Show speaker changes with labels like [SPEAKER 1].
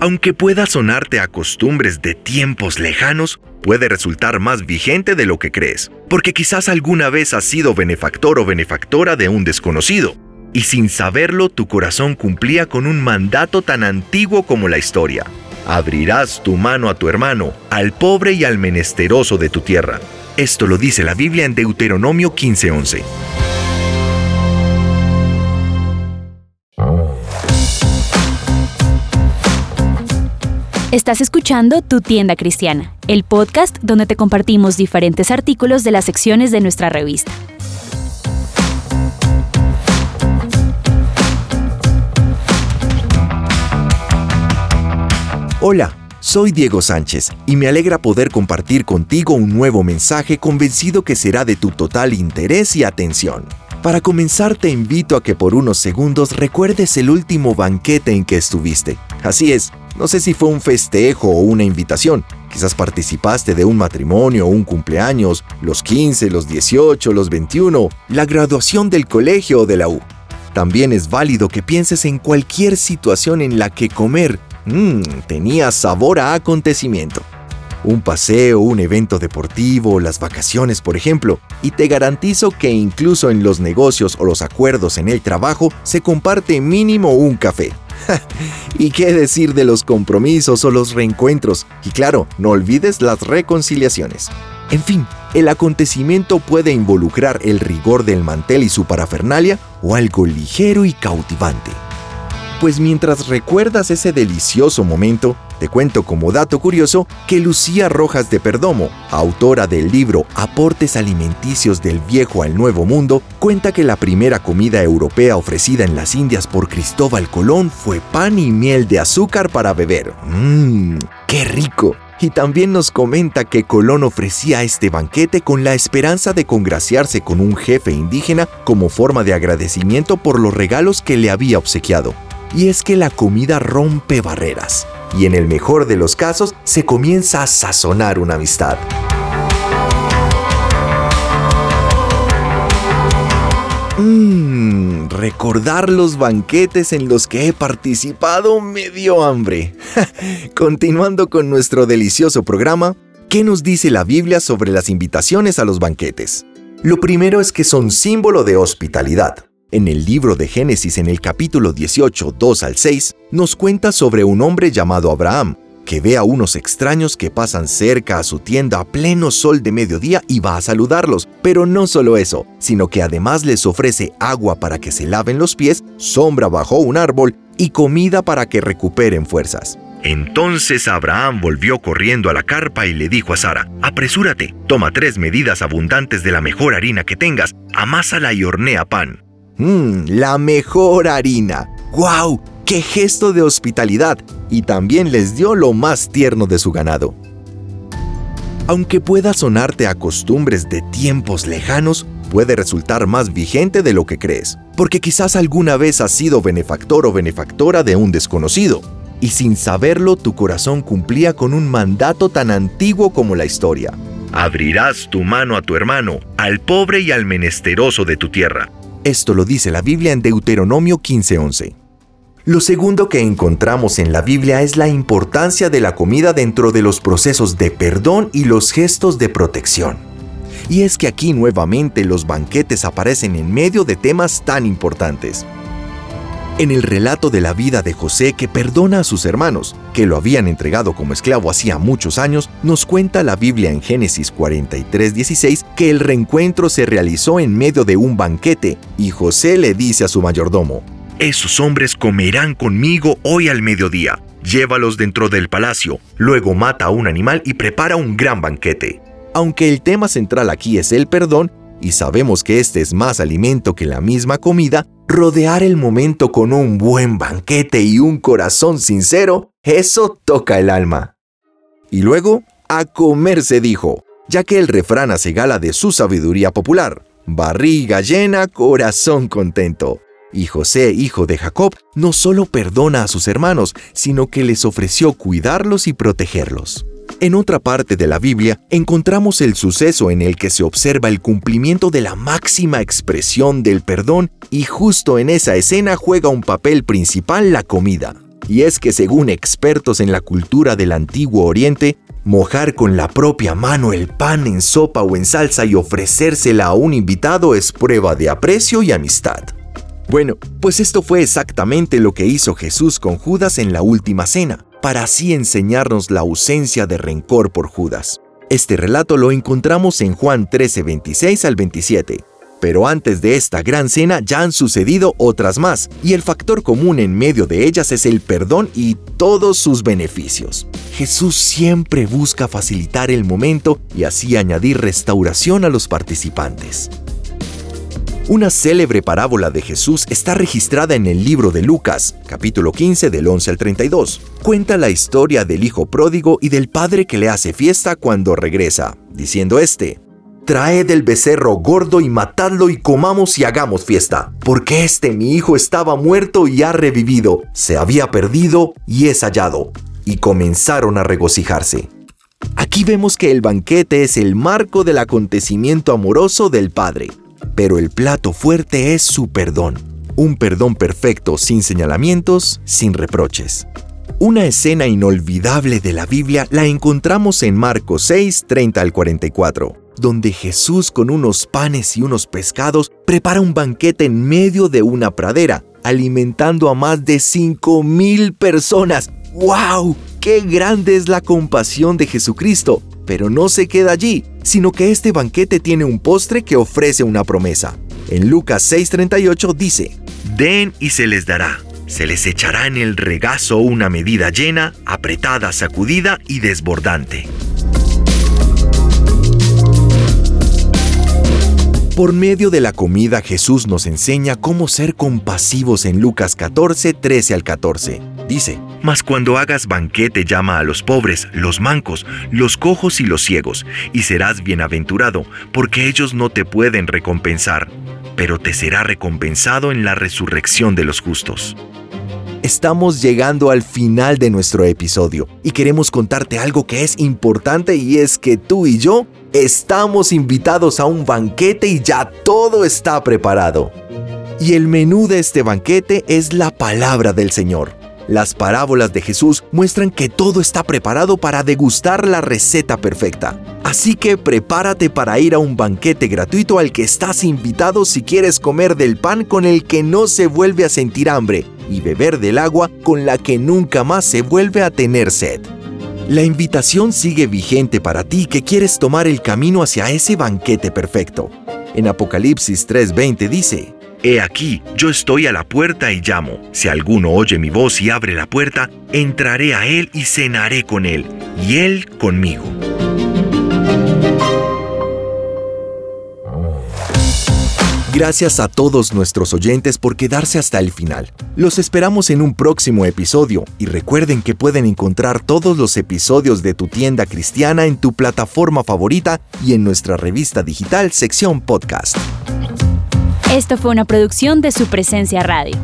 [SPEAKER 1] Aunque pueda sonarte a costumbres de tiempos lejanos, puede resultar más vigente de lo que crees, porque quizás alguna vez has sido benefactor o benefactora de un desconocido, y sin saberlo tu corazón cumplía con un mandato tan antiguo como la historia. Abrirás tu mano a tu hermano, al pobre y al menesteroso de tu tierra. Esto lo dice la Biblia en Deuteronomio 15:11.
[SPEAKER 2] Estás escuchando Tu Tienda Cristiana, el podcast donde te compartimos diferentes artículos de las secciones de nuestra revista.
[SPEAKER 1] Hola, soy Diego Sánchez y me alegra poder compartir contigo un nuevo mensaje convencido que será de tu total interés y atención. Para comenzar te invito a que por unos segundos recuerdes el último banquete en que estuviste. Así es, no sé si fue un festejo o una invitación. Quizás participaste de un matrimonio o un cumpleaños, los 15, los 18, los 21, la graduación del colegio o de la U. También es válido que pienses en cualquier situación en la que comer mmm, tenía sabor a acontecimiento. Un paseo, un evento deportivo, las vacaciones, por ejemplo, y te garantizo que incluso en los negocios o los acuerdos en el trabajo se comparte mínimo un café. ¿Y qué decir de los compromisos o los reencuentros? Y claro, no olvides las reconciliaciones. En fin, el acontecimiento puede involucrar el rigor del mantel y su parafernalia o algo ligero y cautivante. Pues mientras recuerdas ese delicioso momento, te cuento como dato curioso que Lucía Rojas de Perdomo, autora del libro Aportes alimenticios del viejo al nuevo mundo, cuenta que la primera comida europea ofrecida en las Indias por Cristóbal Colón fue pan y miel de azúcar para beber. ¡Mmm! ¡Qué rico! Y también nos comenta que Colón ofrecía este banquete con la esperanza de congraciarse con un jefe indígena como forma de agradecimiento por los regalos que le había obsequiado y es que la comida rompe barreras y en el mejor de los casos se comienza a sazonar una amistad. Mmm, recordar los banquetes en los que he participado me dio hambre. Continuando con nuestro delicioso programa, ¿qué nos dice la Biblia sobre las invitaciones a los banquetes? Lo primero es que son símbolo de hospitalidad. En el libro de Génesis, en el capítulo 18, 2 al 6, nos cuenta sobre un hombre llamado Abraham, que ve a unos extraños que pasan cerca a su tienda a pleno sol de mediodía y va a saludarlos. Pero no solo eso, sino que además les ofrece agua para que se laven los pies, sombra bajo un árbol y comida para que recuperen fuerzas. Entonces Abraham volvió corriendo a la carpa y le dijo a Sara, apresúrate, toma tres medidas abundantes de la mejor harina que tengas, amásala y hornea pan. Mmm, la mejor harina. ¡Guau! ¡Qué gesto de hospitalidad! Y también les dio lo más tierno de su ganado. Aunque pueda sonarte a costumbres de tiempos lejanos, puede resultar más vigente de lo que crees, porque quizás alguna vez has sido benefactor o benefactora de un desconocido, y sin saberlo tu corazón cumplía con un mandato tan antiguo como la historia. Abrirás tu mano a tu hermano, al pobre y al menesteroso de tu tierra, esto lo dice la Biblia en Deuteronomio 15:11. Lo segundo que encontramos en la Biblia es la importancia de la comida dentro de los procesos de perdón y los gestos de protección. Y es que aquí nuevamente los banquetes aparecen en medio de temas tan importantes. En el relato de la vida de José que perdona a sus hermanos, que lo habían entregado como esclavo hacía muchos años, nos cuenta la Biblia en Génesis 43:16 que el reencuentro se realizó en medio de un banquete y José le dice a su mayordomo, Esos hombres comerán conmigo hoy al mediodía. Llévalos dentro del palacio, luego mata a un animal y prepara un gran banquete. Aunque el tema central aquí es el perdón, y sabemos que este es más alimento que la misma comida, rodear el momento con un buen banquete y un corazón sincero, eso toca el alma. Y luego, a comer se dijo, ya que el refrán hace gala de su sabiduría popular. Barriga llena, corazón contento. Y José, hijo de Jacob, no solo perdona a sus hermanos, sino que les ofreció cuidarlos y protegerlos. En otra parte de la Biblia encontramos el suceso en el que se observa el cumplimiento de la máxima expresión del perdón y justo en esa escena juega un papel principal la comida. Y es que según expertos en la cultura del antiguo Oriente, mojar con la propia mano el pan en sopa o en salsa y ofrecérsela a un invitado es prueba de aprecio y amistad. Bueno, pues esto fue exactamente lo que hizo Jesús con Judas en la última cena, para así enseñarnos la ausencia de rencor por Judas. Este relato lo encontramos en Juan 13, 26 al 27. Pero antes de esta gran cena ya han sucedido otras más, y el factor común en medio de ellas es el perdón y todos sus beneficios. Jesús siempre busca facilitar el momento y así añadir restauración a los participantes. Una célebre parábola de Jesús está registrada en el libro de Lucas, capítulo 15 del 11 al 32. Cuenta la historia del hijo pródigo y del padre que le hace fiesta cuando regresa, diciendo este, Traed el becerro gordo y matadlo y comamos y hagamos fiesta, porque este mi hijo estaba muerto y ha revivido, se había perdido y es hallado. Y comenzaron a regocijarse. Aquí vemos que el banquete es el marco del acontecimiento amoroso del Padre, pero el plato fuerte es su perdón. Un perdón perfecto, sin señalamientos, sin reproches. Una escena inolvidable de la Biblia la encontramos en Marcos 6, 30 al 44, donde Jesús con unos panes y unos pescados prepara un banquete en medio de una pradera, alimentando a más de 5 mil personas. ¡Wow! ¡Qué grande es la compasión de Jesucristo! Pero no se queda allí, sino que este banquete tiene un postre que ofrece una promesa. En Lucas 6:38 dice, Den y se les dará. Se les echará en el regazo una medida llena, apretada, sacudida y desbordante. Por medio de la comida Jesús nos enseña cómo ser compasivos en Lucas 14, 13 al 14. Dice, Mas cuando hagas banquete llama a los pobres, los mancos, los cojos y los ciegos, y serás bienaventurado, porque ellos no te pueden recompensar, pero te será recompensado en la resurrección de los justos. Estamos llegando al final de nuestro episodio y queremos contarte algo que es importante y es que tú y yo estamos invitados a un banquete y ya todo está preparado. Y el menú de este banquete es la palabra del Señor. Las parábolas de Jesús muestran que todo está preparado para degustar la receta perfecta. Así que prepárate para ir a un banquete gratuito al que estás invitado si quieres comer del pan con el que no se vuelve a sentir hambre y beber del agua con la que nunca más se vuelve a tener sed. La invitación sigue vigente para ti que quieres tomar el camino hacia ese banquete perfecto. En Apocalipsis 3:20 dice, He aquí, yo estoy a la puerta y llamo. Si alguno oye mi voz y abre la puerta, entraré a él y cenaré con él, y él conmigo. Gracias a todos nuestros oyentes por quedarse hasta el final. Los esperamos en un próximo episodio y recuerden que pueden encontrar todos los episodios de tu tienda cristiana en tu plataforma favorita y en nuestra revista digital sección podcast.
[SPEAKER 2] Esto fue una producción de su presencia radio.